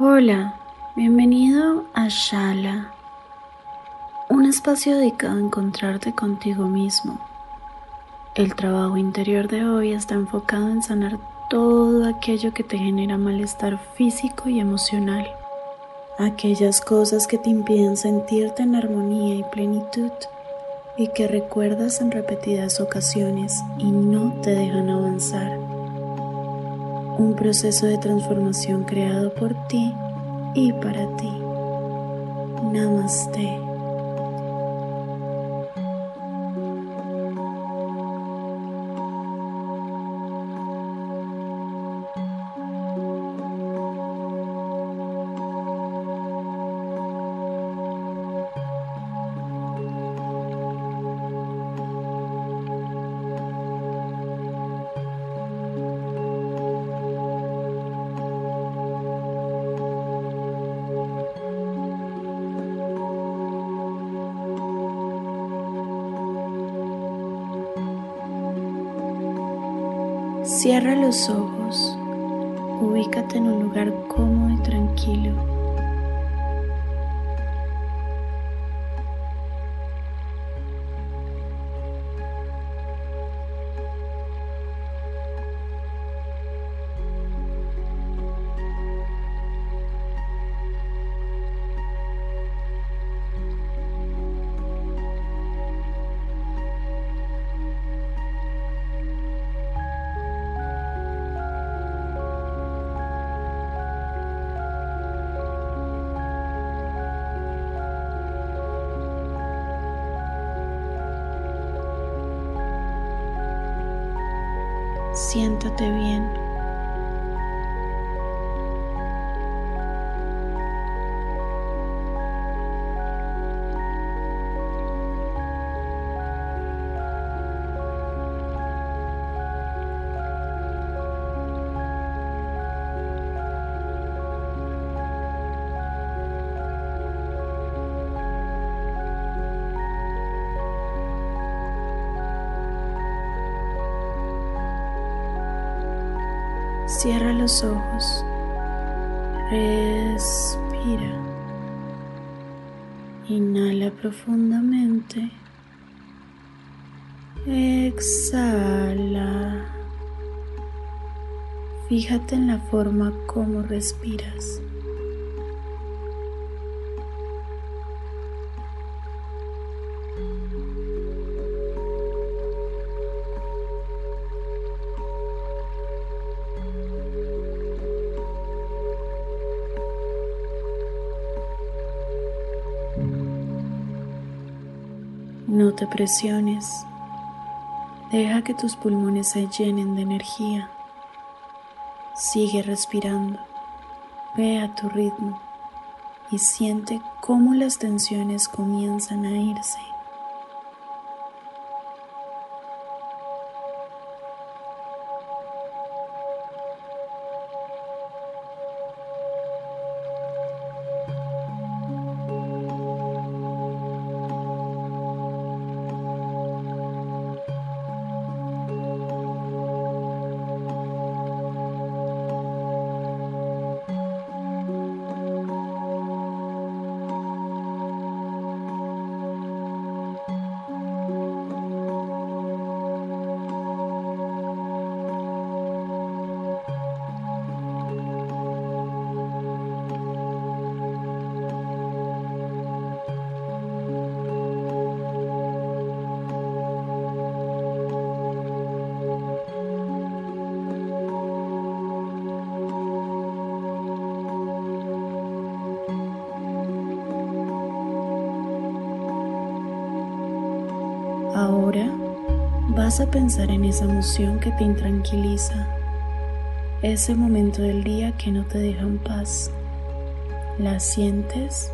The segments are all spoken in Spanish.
Hola, bienvenido a Shala, un espacio dedicado a encontrarte contigo mismo. El trabajo interior de hoy está enfocado en sanar todo aquello que te genera malestar físico y emocional, aquellas cosas que te impiden sentirte en armonía y plenitud y que recuerdas en repetidas ocasiones y no te dejan avanzar un proceso de transformación creado por ti y para ti. Namaste. Cierra los ojos, ubícate en un lugar cómodo y tranquilo. Siéntate bien. Cierra los ojos. Respira. Inhala profundamente. Exhala. Fíjate en la forma como respiras. No te presiones. Deja que tus pulmones se llenen de energía. Sigue respirando. Ve a tu ritmo y siente cómo las tensiones comienzan a irse. Vas a pensar en esa emoción que te intranquiliza, ese momento del día que no te deja en paz, ¿La sientes?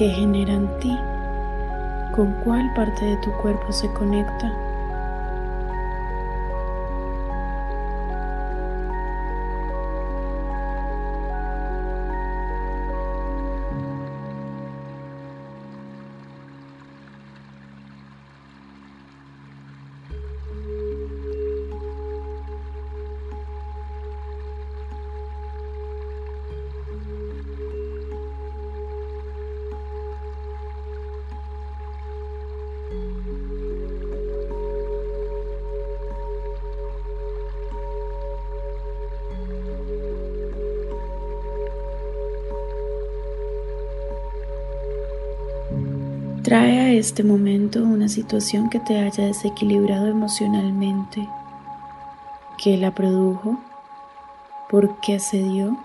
¿Qué genera en ti? ¿Con cuál parte de tu cuerpo se conecta? Trae a este momento una situación que te haya desequilibrado emocionalmente. ¿Qué la produjo? ¿Por qué se dio?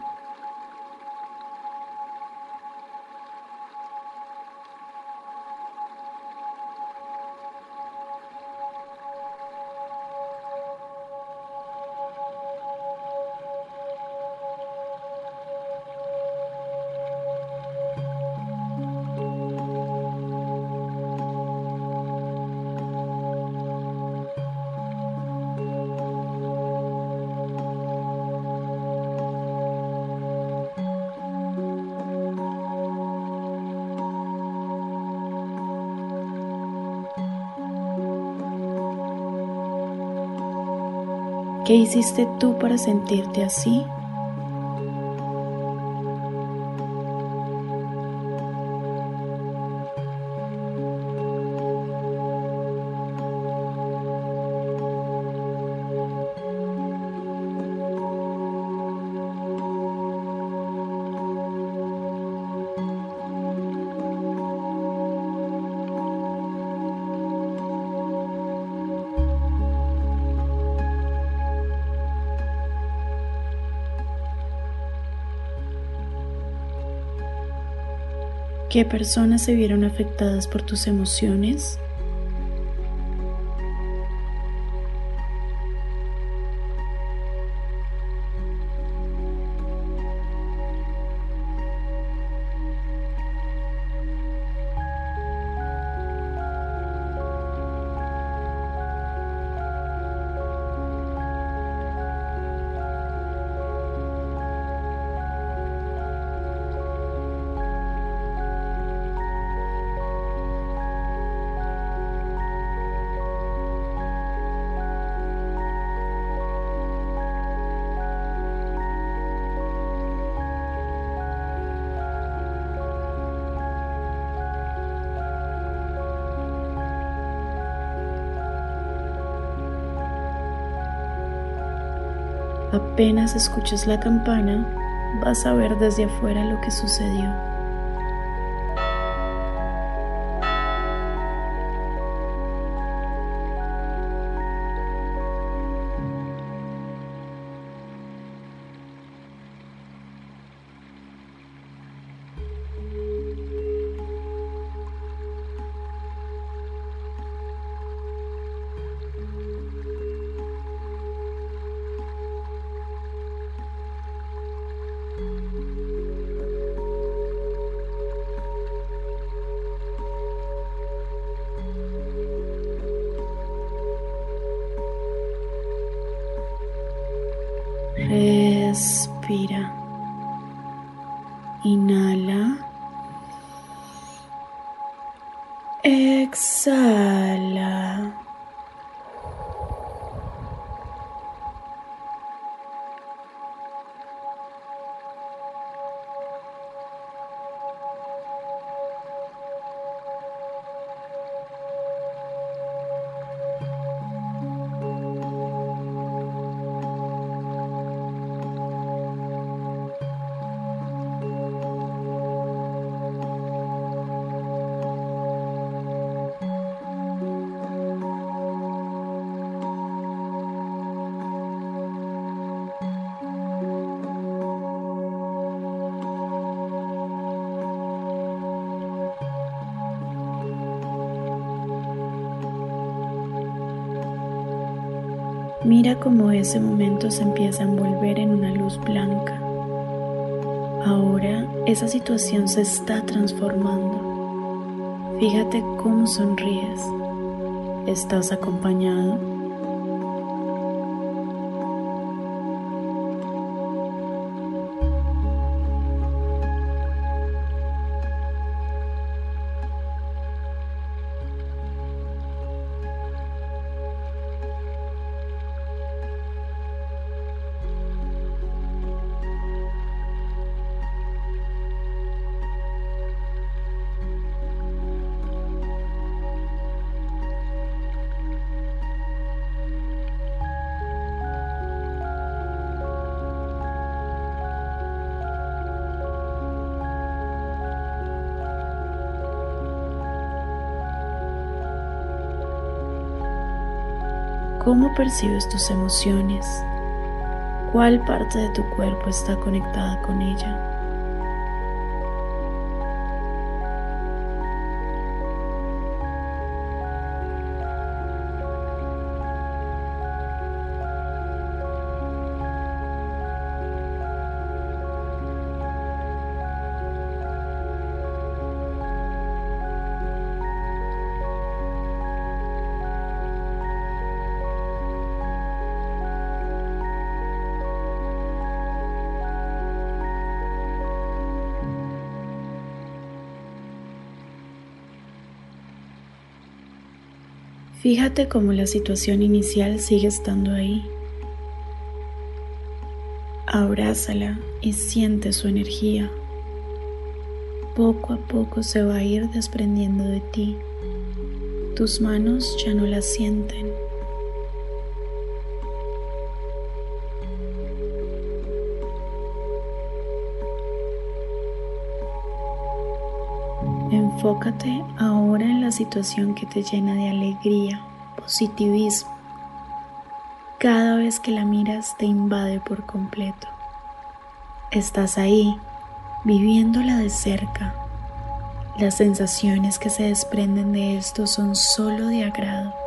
¿Qué hiciste tú para sentirte así? ¿Qué personas se vieron afectadas por tus emociones? Apenas escuches la campana, vas a ver desde afuera lo que sucedió. Respira. Inhala. Mira cómo ese momento se empieza a envolver en una luz blanca. Ahora esa situación se está transformando. Fíjate cómo sonríes. ¿Estás acompañado? ¿Cómo percibes tus emociones? ¿Cuál parte de tu cuerpo está conectada con ella? Fíjate cómo la situación inicial sigue estando ahí. Abrázala y siente su energía. Poco a poco se va a ir desprendiendo de ti. Tus manos ya no la sienten. Enfócate ahora en la situación que te llena de alegría, positivismo. Cada vez que la miras te invade por completo. Estás ahí, viviéndola de cerca. Las sensaciones que se desprenden de esto son solo de agrado.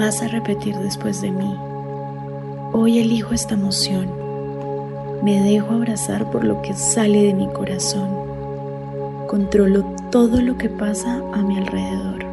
Vas a repetir después de mí. Hoy elijo esta emoción. Me dejo abrazar por lo que sale de mi corazón. Controlo todo lo que pasa a mi alrededor.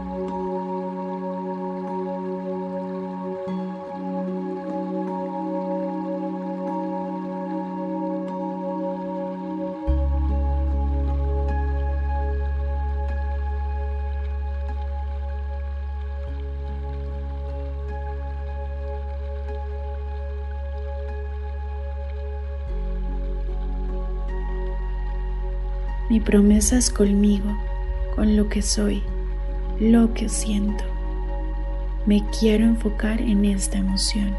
Mi promesa es conmigo, con lo que soy, lo que siento. Me quiero enfocar en esta emoción.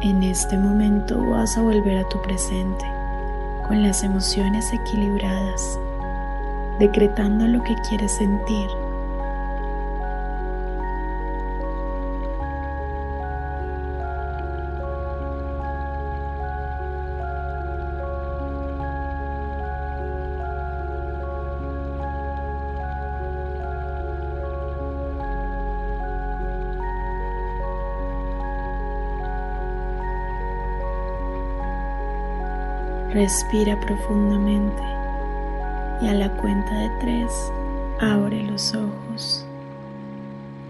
En este momento vas a volver a tu presente, con las emociones equilibradas decretando lo que quieres sentir. Respira profundamente y a la cuenta de tres abre los ojos.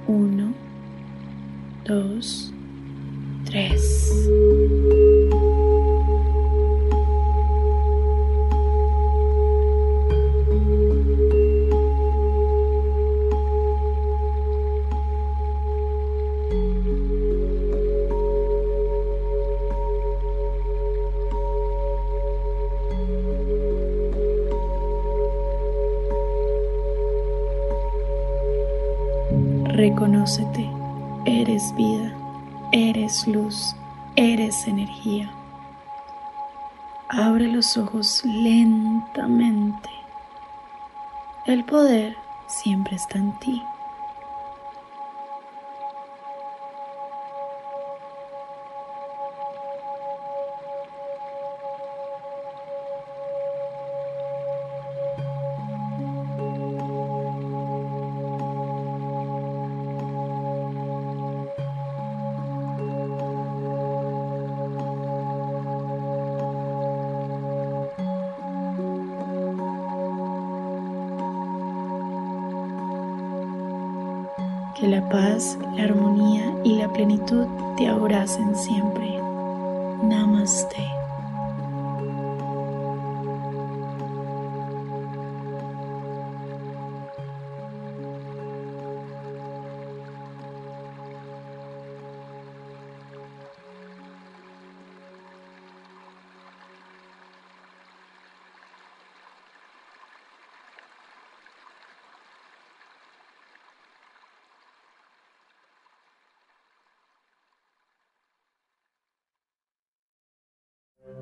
Uno, dos, tres. Reconócete, eres vida, eres luz, eres energía. Abre los ojos lentamente. El poder siempre está en ti. Que la paz, la armonía y la plenitud te abracen siempre. Namaste.